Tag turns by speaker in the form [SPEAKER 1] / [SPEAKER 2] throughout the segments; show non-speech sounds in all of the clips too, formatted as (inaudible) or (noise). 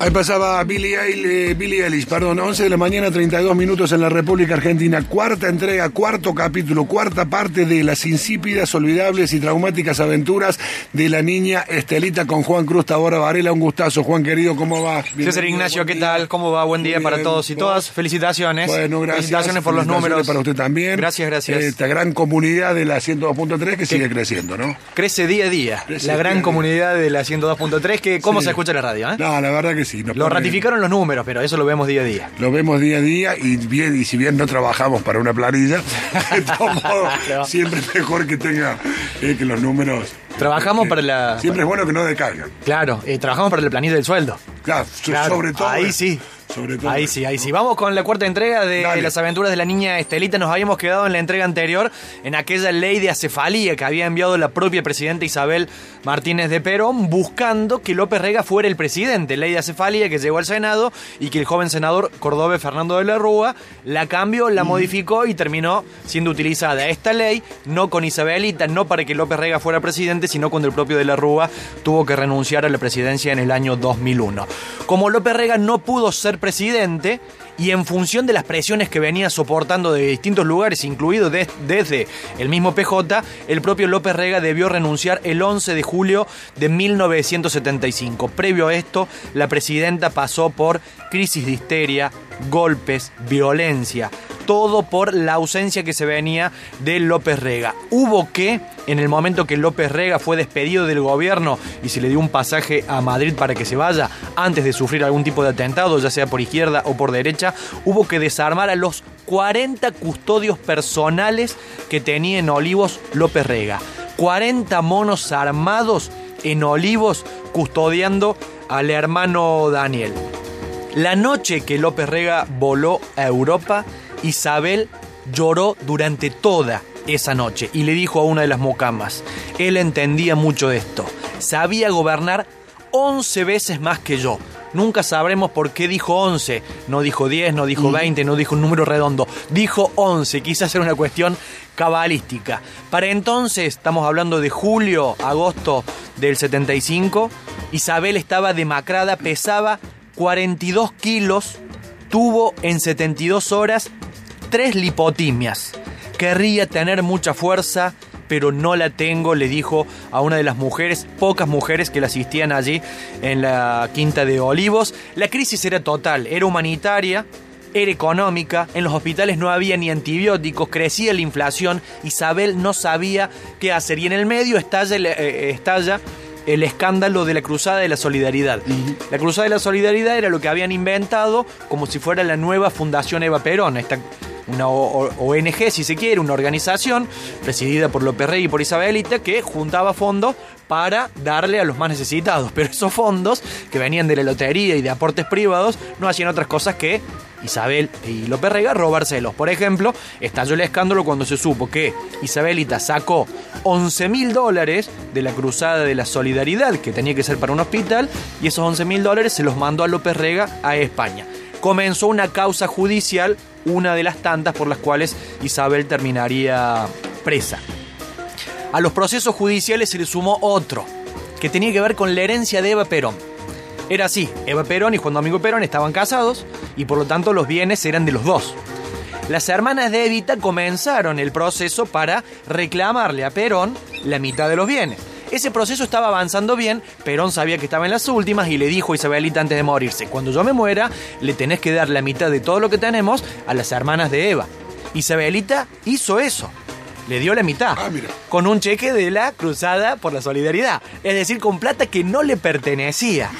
[SPEAKER 1] Ahí pasaba Billy, Eilish, Billy Ellis, perdón, 11 de la mañana, 32 minutos en la República Argentina. Cuarta entrega, cuarto capítulo, cuarta parte de las insípidas, olvidables y traumáticas aventuras de la niña Estelita con Juan Cruz Tabora Varela. Un gustazo, Juan querido, ¿cómo va?
[SPEAKER 2] César Ignacio, ¿qué tal? ¿Cómo va? Buen día para todos y todas. Felicitaciones.
[SPEAKER 1] Bueno, gracias.
[SPEAKER 2] Felicitaciones por los
[SPEAKER 1] Felicitaciones
[SPEAKER 2] números.
[SPEAKER 1] para usted también.
[SPEAKER 2] Gracias, gracias.
[SPEAKER 1] Esta gran comunidad de la 102.3 que sigue creciendo, ¿no?
[SPEAKER 2] Crece día a día.
[SPEAKER 1] Crece
[SPEAKER 2] la gran
[SPEAKER 1] día.
[SPEAKER 2] comunidad de la 102.3, que cómo
[SPEAKER 1] Sí.
[SPEAKER 2] se escucha la radio, ¿eh?
[SPEAKER 1] No, la verdad que nos
[SPEAKER 2] Lo ratificaron los números, pero eso lo vemos día a día.
[SPEAKER 1] Lo vemos día a día y bien y si bien no trabajamos para una planilla, de todos modos, siempre es mejor que tenga eh, que los números.
[SPEAKER 2] Trabajamos
[SPEAKER 1] eh,
[SPEAKER 2] para la-
[SPEAKER 1] Siempre es bueno que no decaigan.
[SPEAKER 2] Claro, eh, trabajamos para la planilla del sueldo.
[SPEAKER 1] Claro, so-
[SPEAKER 2] Claro,
[SPEAKER 1] sobre todo.
[SPEAKER 2] Ahí sí.
[SPEAKER 1] Sobre todo.
[SPEAKER 2] Ahí sí, ahí sí. Vamos con la cuarta entrega de
[SPEAKER 1] Dale.
[SPEAKER 2] las aventuras de la niña Estelita. Nos habíamos quedado en la entrega anterior en aquella ley de acefalía que había enviado la propia presidenta Isabel Martínez de Perón buscando que López Rega fuera el presidente. Ley de acefalía que llegó al Senado y que el joven senador cordobés Fernando de la Rúa la cambió, la modificó y terminó siendo utilizada esta ley, no con Isabelita, no para que López Rega fuera presidente, sino cuando el propio de la Rúa tuvo que renunciar a la presidencia en el año 2001. Como López Rega no pudo ser presidente, y en función de las presiones que venía soportando de distintos lugares, incluido de- desde el mismo PJ, el propio López Rega debió renunciar el 11 de julio de 1975. Previo a esto, la presidenta pasó por crisis de histeria, golpes, violencia, todo por la ausencia que se venía de López Rega. Hubo que, en el momento que López Rega fue despedido del gobierno y se le dio un pasaje a Madrid para que se vaya, antes de sufrir algún tipo de atentado, ya sea por izquierda o por derecha, hubo que desarmar a los 40 custodios personales que tenía en Olivos López Rega. 40 monos armados en Olivos custodiando al hermano Daniel. La noche que López Rega voló a Europa, Isabel lloró durante toda esa noche y le dijo a una de las mocamas, él entendía mucho de esto, sabía gobernar 11 veces más que yo. Nunca sabremos por qué dijo 11, no dijo 10, no dijo 20, no dijo un número redondo, dijo 11, quizás era una cuestión cabalística. Para entonces, estamos hablando de julio, agosto del 75, Isabel estaba demacrada, pesaba 42 kilos, tuvo en 72 horas tres lipotimias. Querría tener mucha fuerza, pero no la tengo, le dijo a una de las mujeres, pocas mujeres que la asistían allí en la Quinta de Olivos. La crisis era total, era humanitaria, era económica, en los hospitales no había ni antibióticos, crecía la inflación, Isabel no sabía qué hacer y en el medio estalla, el- eh, estalla el escándalo de la Cruzada de la Solidaridad. La Cruzada de la Solidaridad era lo que habían inventado como si fuera la nueva Fundación Eva Perón, esta, una ONG, si se quiere, una organización presidida por López Rey y por Isabelita que juntaba fondos para darle a los más necesitados. Pero esos fondos que venían de la lotería y de aportes privados no hacían otras cosas que Isabel y López Rega robárselos. Por ejemplo, estalló el escándalo cuando se supo que Isabelita sacó 11 mil dólares de la cruzada de la solidaridad, que tenía que ser para un hospital, y esos 11 mil dólares se los mandó a López Rega a España. Comenzó una causa judicial, una de las tantas por las cuales Isabel terminaría presa. A los procesos judiciales se le sumó otro, que tenía que ver con la herencia de Eva Perón. Era así, Eva Perón y Juan Domingo Perón estaban casados y por lo tanto los bienes eran de los dos. Las hermanas de Evita comenzaron el proceso para reclamarle a Perón la mitad de los bienes. Ese proceso estaba avanzando bien, Perón sabía que estaba en las últimas y le dijo a Isabelita antes de morirse, cuando yo me muera, le tenés que dar la mitad de todo lo que tenemos a las hermanas de Eva. Isabelita hizo eso. Le dio la mitad.
[SPEAKER 1] Ah, mira.
[SPEAKER 2] Con un cheque de la Cruzada por la Solidaridad. Es decir, con plata que no le pertenecía.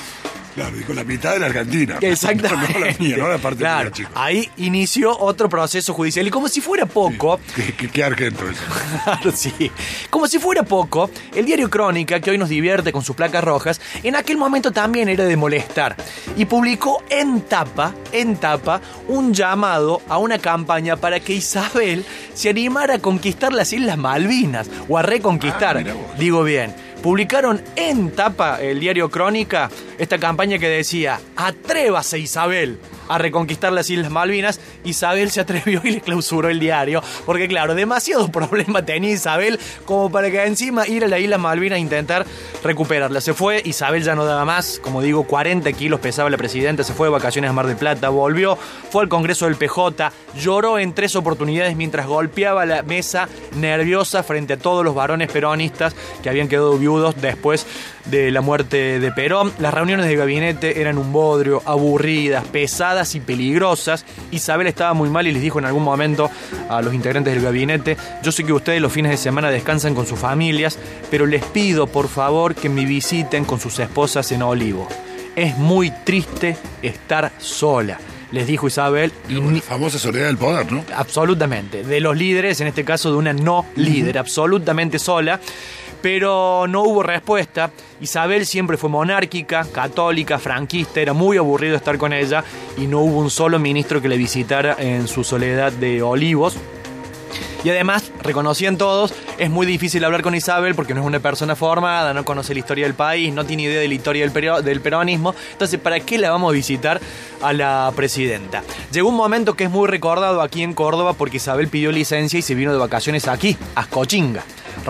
[SPEAKER 1] Claro, con la mitad de la Argentina.
[SPEAKER 2] Exactamente. (laughs)
[SPEAKER 1] No, no la mía, no la parte
[SPEAKER 2] Claro,
[SPEAKER 1] mía,
[SPEAKER 2] ahí inició otro proceso judicial. Y como si fuera poco,
[SPEAKER 1] Qué, qué- qué argento eso.
[SPEAKER 2] Claro, (laughs) sí. Como si fuera poco, el diario Crónica, que hoy nos divierte con sus placas rojas, en aquel momento también era de molestar. Y publicó en tapa, en tapa, un llamado a una campaña para que Isabel se animara a conquistar las Islas Malvinas, o a reconquistar,
[SPEAKER 1] Ah,
[SPEAKER 2] digo bien. Publicaron en tapa el diario Crónica esta campaña que decía, atrévase Isabel, a reconquistar las Islas Malvinas, Isabel se atrevió y le clausuró el diario. Porque claro, demasiado (laughs) problema tenía Isabel como para que encima ir a la Isla Malvinas a intentar recuperarla. Se fue, Isabel ya no daba más, como digo, 40 kilos pesaba la presidenta, se fue de vacaciones a Mar del Plata, volvió, fue al Congreso del PJ, lloró en tres oportunidades mientras golpeaba la mesa nerviosa frente a todos los varones peronistas que habían quedado viudos después de la muerte de Perón. Las reuniones de gabinete eran un bodrio, aburridas, pesadas y peligrosas. Isabel estaba muy mal y les dijo en algún momento a los integrantes del gabinete, yo sé que ustedes los fines de semana descansan con sus familias, pero les pido por favor que me visiten con sus esposas en Olivo. Es muy triste estar sola les dijo Isabel.
[SPEAKER 1] Y la famosa soledad del poder, ¿no?
[SPEAKER 2] Absolutamente. De los líderes, en este caso de una no líder, absolutamente sola pero no hubo respuesta. Isabel siempre fue monárquica, católica, franquista, era muy aburrido estar con ella y no hubo un solo ministro que le visitara en su soledad de Olivos. Y además, reconocían todos, es muy difícil hablar con Isabel porque no es una persona formada, no conoce la historia del país, no tiene idea de la historia del, del peronismo. Entonces, ¿para qué la vamos a visitar a la presidenta? Llegó un momento que es muy recordado aquí en Córdoba porque Isabel pidió licencia y se vino de vacaciones aquí, a Scochinga.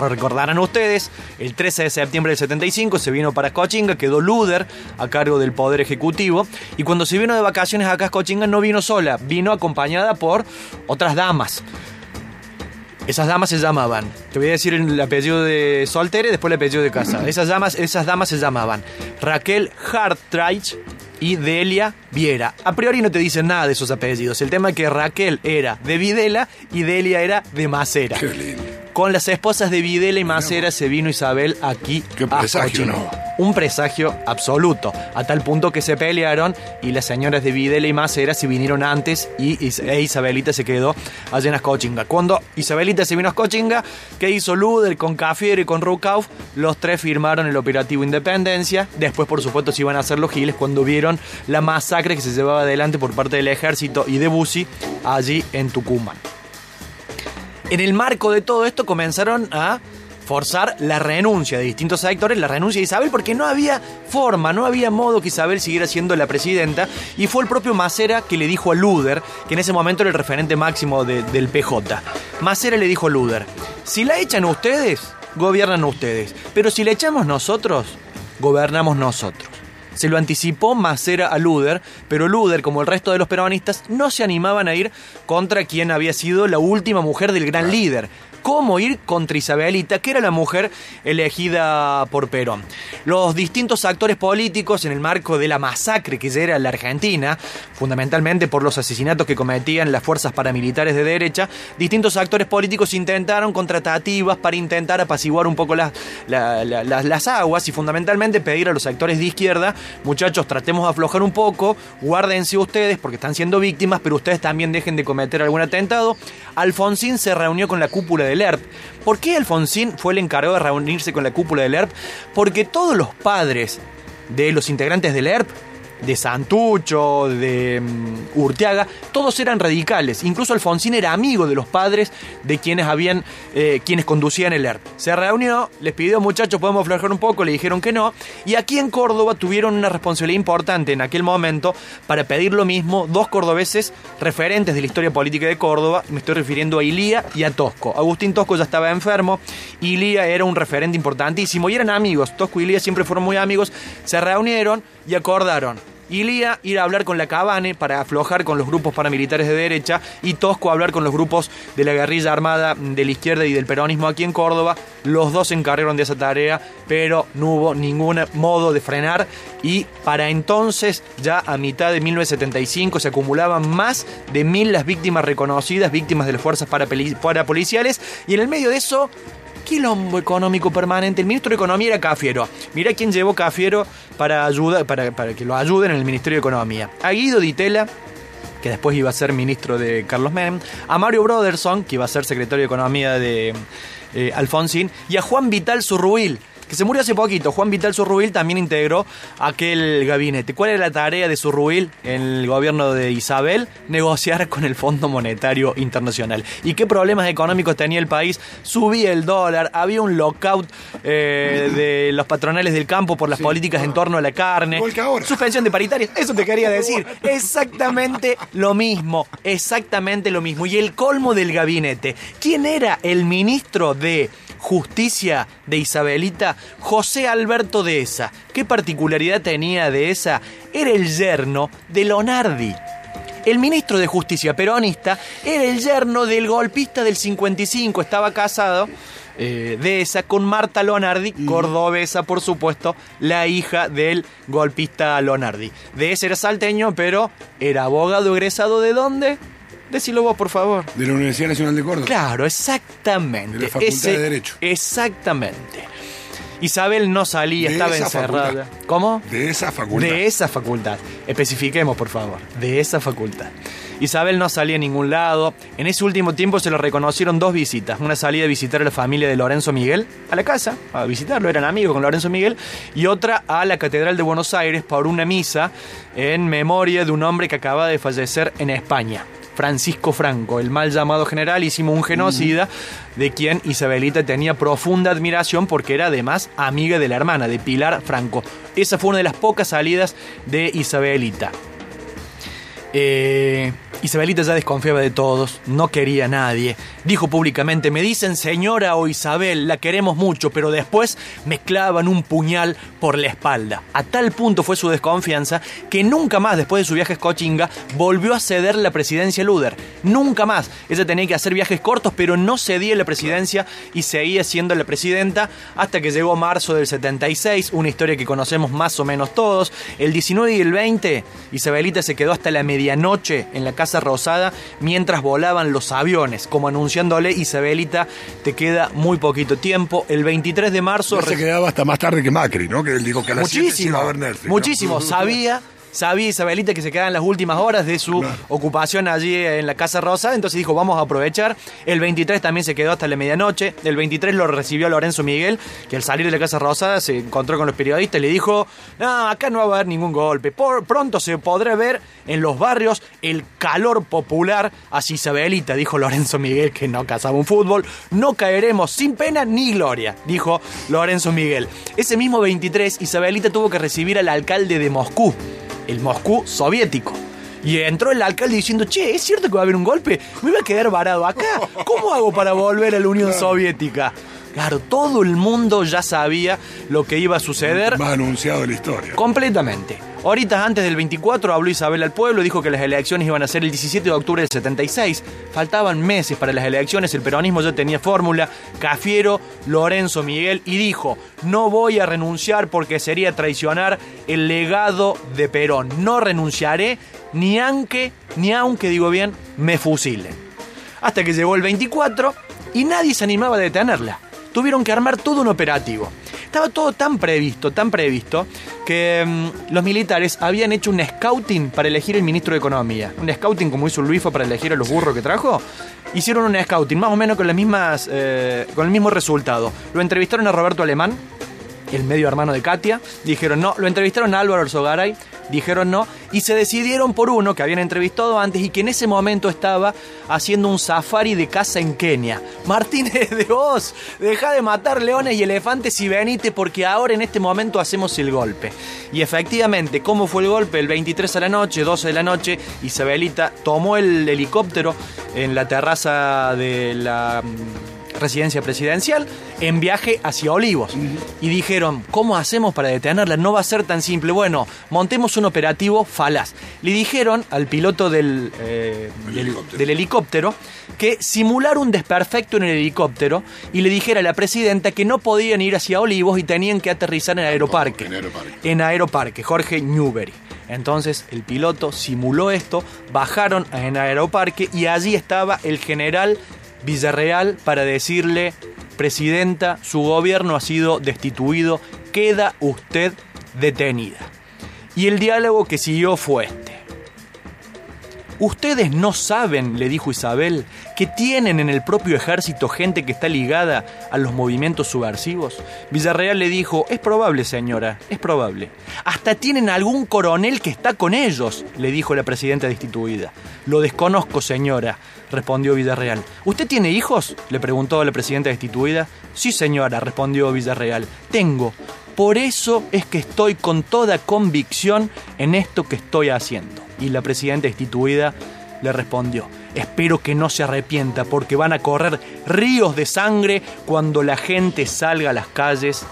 [SPEAKER 2] Recordarán ustedes, el 13 de septiembre del 75 se vino para Scochinga, quedó Luder a cargo del Poder Ejecutivo y cuando se vino de vacaciones acá a Scochinga no vino sola, vino acompañada por otras damas. Esas damas se llamaban, te voy a decir el apellido de soltera y después el apellido de casa. Esas damas, esas damas se llamaban Raquel Hartreich y Delia Viera. A priori no te dicen nada de esos apellidos. El tema es que Raquel era de Videla y Delia era de Macera.
[SPEAKER 1] Qué lindo.
[SPEAKER 2] Con las esposas de Videla y Macera se vino Isabel aquí
[SPEAKER 1] Qué presagio, ¿no?
[SPEAKER 2] Un presagio absoluto, a tal punto que se pelearon y las señoras de Videla y Macera se vinieron antes y e Isabelita se quedó allá en Ascochinga. Cuando Isabelita se vino a Ascochinga, ¿qué hizo Luder con Cafiero y con Rukauf? Los tres firmaron el operativo Independencia. Después, por supuesto, se iban a hacer los giles cuando vieron la masacre que se llevaba adelante por parte del ejército y de Bussi allí en Tucumán. En el marco de todo esto comenzaron a forzar la renuncia de distintos sectores, la renuncia de Isabel, porque no había forma, no había modo que Isabel siguiera siendo la presidenta, y fue el propio Macera que le dijo a Luder, que en ese momento era el referente máximo del PJ. Macera le dijo a Luder, si la echan ustedes, gobiernan ustedes, pero si la echamos nosotros, gobernamos nosotros. Se lo anticipó Macera a Luder, pero Luder, como el resto de los peronistas, no se animaban a ir contra quien había sido la última mujer del gran líder, cómo ir contra Isabelita, que era la mujer elegida por Perón. Los distintos actores políticos en el marco de la masacre que ya era la Argentina, fundamentalmente por los asesinatos que cometían las fuerzas paramilitares de derecha, distintos actores políticos intentaron contratativas para intentar apaciguar un poco las, las aguas y fundamentalmente pedir a los actores de izquierda, muchachos, tratemos de aflojar un poco, guárdense ustedes porque están siendo víctimas, pero ustedes también dejen de cometer algún atentado. Alfonsín se reunió con la cúpula del ERP. ¿Por qué Alfonsín fue el encargado de reunirse con la cúpula del ERP? Porque todos los padres de los integrantes del ERP de Santucho, de mm, Urteaga, todos eran radicales. Incluso Alfonsín era amigo de los padres de quienes habían, eh, quienes conducían el ERP. Se reunió, les pidió muchachos, podemos aflojar un poco, le dijeron que no. Y aquí en Córdoba tuvieron una responsabilidad importante en aquel momento para pedir lo mismo dos cordobeses referentes de la historia política de Córdoba. Me estoy refiriendo a Ilía y a Tosco. Agustín Tosco ya estaba enfermo. Ilía era un referente importantísimo y eran amigos. Tosco y Ilía siempre fueron muy amigos. Se reunieron y acordaron Ilía ir a hablar con la Cabane para aflojar con los grupos paramilitares de derecha y Tosco a hablar con los grupos de la guerrilla armada de la izquierda y del peronismo aquí en Córdoba. Los dos se encargaron de esa tarea, pero no hubo ningún modo de frenar y para entonces, ya a mitad de 1975, se acumulaban más de mil las víctimas reconocidas, víctimas de las fuerzas parapoliciales y en el medio de eso quilombo económico permanente. El ministro de Economía era Cafiero. Mira quién llevó Cafiero para, ayuda, para, para que lo ayuden en el Ministerio de Economía. A Guido Ditela, que después iba a ser ministro de Carlos Menem, a Mario Broderson, que iba a ser secretario de Economía de eh, Alfonsín, y a Juan Vital Zurruil, que se murió hace poquito. Juan Vital Zurrubil también integró aquel gabinete. ¿Cuál era la tarea de Zurrubil en el gobierno de Isabel? Negociar con el Fondo Monetario Internacional. ¿Y qué problemas económicos tenía el país? Subía el dólar, había un lockout eh, de los patronales del campo por las políticas en torno a la carne. Suspensión de paritarias, eso te quería (laughs) decir. Exactamente lo mismo, exactamente lo mismo. Y el colmo del gabinete. ¿Quién era el ministro de Justicia de Isabelita? José Alberto de esa. ¿Qué particularidad tenía de esa? Era el yerno de Lonardi. El ministro de Justicia peronista era el yerno del golpista del 55, estaba casado eh, de esa con Marta Lonardi, cordobesa por supuesto, la hija del golpista Lonardi. De ese era salteño, pero era abogado egresado de dónde? Decilo vos, por favor.
[SPEAKER 1] De la Universidad Nacional de Córdoba.
[SPEAKER 2] Claro, exactamente.
[SPEAKER 1] De la Facultad de Derecho.
[SPEAKER 2] Exactamente. Isabel no salía, estaba encerrada. ¿Cómo?
[SPEAKER 1] De esa facultad.
[SPEAKER 2] De esa facultad. Especifiquemos, por favor. De esa facultad. Isabel no salía a ningún lado. En ese último tiempo se le reconocieron dos visitas. Una salida a visitar a la familia de Lorenzo Miguel, a la casa, a visitarlo, eran amigos con Lorenzo Miguel, y otra a la Catedral de Buenos Aires por una misa en memoria de un hombre que acaba de fallecer en España. Francisco Franco, el mal llamado generalísimo, un genocida, de quien Isabelita tenía profunda admiración porque era además amiga de la hermana, de Pilar Franco. Esa fue una de las pocas salidas de Isabelita. Eh, Isabelita ya desconfiaba de todos, no quería a nadie. Dijo públicamente, me dicen señora o Isabel, la queremos mucho, pero después me clavan un puñal por la espalda. A tal punto fue su desconfianza que nunca más, después de su viaje a Escochinga, volvió a ceder la presidencia a Luder. Nunca más. Ella tenía que hacer viajes cortos, pero no cedía la presidencia y seguía siendo la presidenta hasta que llegó marzo del 76, una historia que conocemos más o menos todos. El 19 y el 20, Isabelita se quedó hasta la medianoche en la casa Rosada mientras volaban los aviones, como anunciándole Isabelita, te queda muy poquito tiempo. El 23 de marzo...
[SPEAKER 1] se quedaba hasta más tarde que Macri, ¿no? Que él dijo que a las
[SPEAKER 2] muchísimo,
[SPEAKER 1] a ver Netflix,
[SPEAKER 2] Muchísimo, (laughs) sabía sabía Isabelita que se quedan las últimas horas de su ocupación allí en la Casa Rosa, entonces dijo, vamos a aprovechar. El 23 también se quedó hasta la medianoche. El 23 lo recibió Lorenzo Miguel, que al salir de la Casa Rosa se encontró con los periodistas y le dijo, no, acá no va a haber ningún golpe. Por, pronto se podrá ver en los barrios el calor popular hacia Isabelita, dijo Lorenzo Miguel, que no cazaba un fútbol. No caeremos sin pena ni gloria, dijo Lorenzo Miguel. Ese mismo 23, Isabelita tuvo que recibir al alcalde de Moscú el Moscú soviético. Y entró el alcalde diciendo, che, ¿es cierto que va a haber un golpe? Me voy a quedar varado acá. ¿Cómo hago para volver a la Unión Soviética? Claro, todo el mundo ya sabía lo que iba a suceder.
[SPEAKER 1] Más anunciado la historia.
[SPEAKER 2] Completamente. Ahorita antes del 24 habló Isabel al pueblo, dijo que las elecciones iban a ser el 17 de octubre del 76. Faltaban meses para las elecciones, el peronismo ya tenía fórmula, Cafiero, Lorenzo Miguel, y dijo, no voy a renunciar porque sería traicionar el legado de Perón. No renunciaré ni aunque, ni aunque digo bien, me fusilen. Hasta que llegó el 24 y nadie se animaba a detenerla. Tuvieron que armar todo un operativo. Estaba todo tan previsto, tan previsto, que mm, los militares habían hecho un scouting para elegir el ministro de Economía. Un scouting como hizo Luifo para elegir a los burros que trajo. Hicieron un scouting más o menos con, las mismas, eh, con el mismo resultado. Lo entrevistaron a Roberto Alemán, el medio hermano de Katia. Dijeron no. Lo entrevistaron a Álvaro Orzogaray. Dijeron no. Y se decidieron por uno que habían entrevistado antes y que en ese momento estaba haciendo un safari de caza en Kenia. Martínez de Oz, deja de matar leones y elefantes y venite porque ahora en este momento hacemos el golpe. Y efectivamente, ¿cómo fue el golpe? El 23 a la noche, 12 de la noche, Isabelita tomó el helicóptero en la terraza de la residencia presidencial en viaje hacia Olivos. Y dijeron, ¿cómo hacemos para detenerla? No va a ser tan simple. Bueno, montemos un operativo falaz. Le dijeron al piloto del, eh, del, helicóptero. que simular un desperfecto en el helicóptero y le dijera a la presidenta que no podían ir hacia Olivos y tenían que aterrizar en Aeroparque. En Aeroparque. En Aeroparque, Jorge Newbery. Entonces el piloto simuló esto, bajaron en Aeroparque y allí estaba el general Villarreal para decirle, Presidenta, su gobierno ha sido destituido, queda usted detenida. Y el diálogo que siguió fue este. Ustedes no saben, le dijo Isabel, que tienen en el propio ejército gente que está ligada a los movimientos subversivos. Villarreal le dijo, es probable, señora, es probable. Hasta tienen algún coronel que está con ellos, le dijo la presidenta destituida. Lo desconozco, señora, respondió Villarreal. ¿Usted tiene hijos? le preguntó la presidenta destituida. Sí, señora, respondió Villarreal. Tengo. Por eso es que estoy con toda convicción en esto que estoy haciendo. Y la presidenta instituida le respondió, espero que no se arrepienta porque van a correr ríos de sangre cuando la gente salga a las calles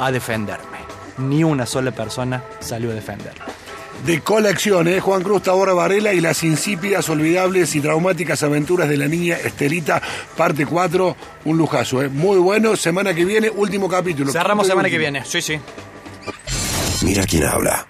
[SPEAKER 2] a defenderme. Ni una sola persona salió a defenderme
[SPEAKER 1] de colección, ¿eh? Juan Cruz Tabora Varela y las insípidas, olvidables y traumáticas aventuras de la niña Estelita, parte 4, un lujazo, ¿eh? Muy bueno, semana que viene, último capítulo.
[SPEAKER 2] Cerramos semana que viene, sí, sí.
[SPEAKER 3] Mira quién habla.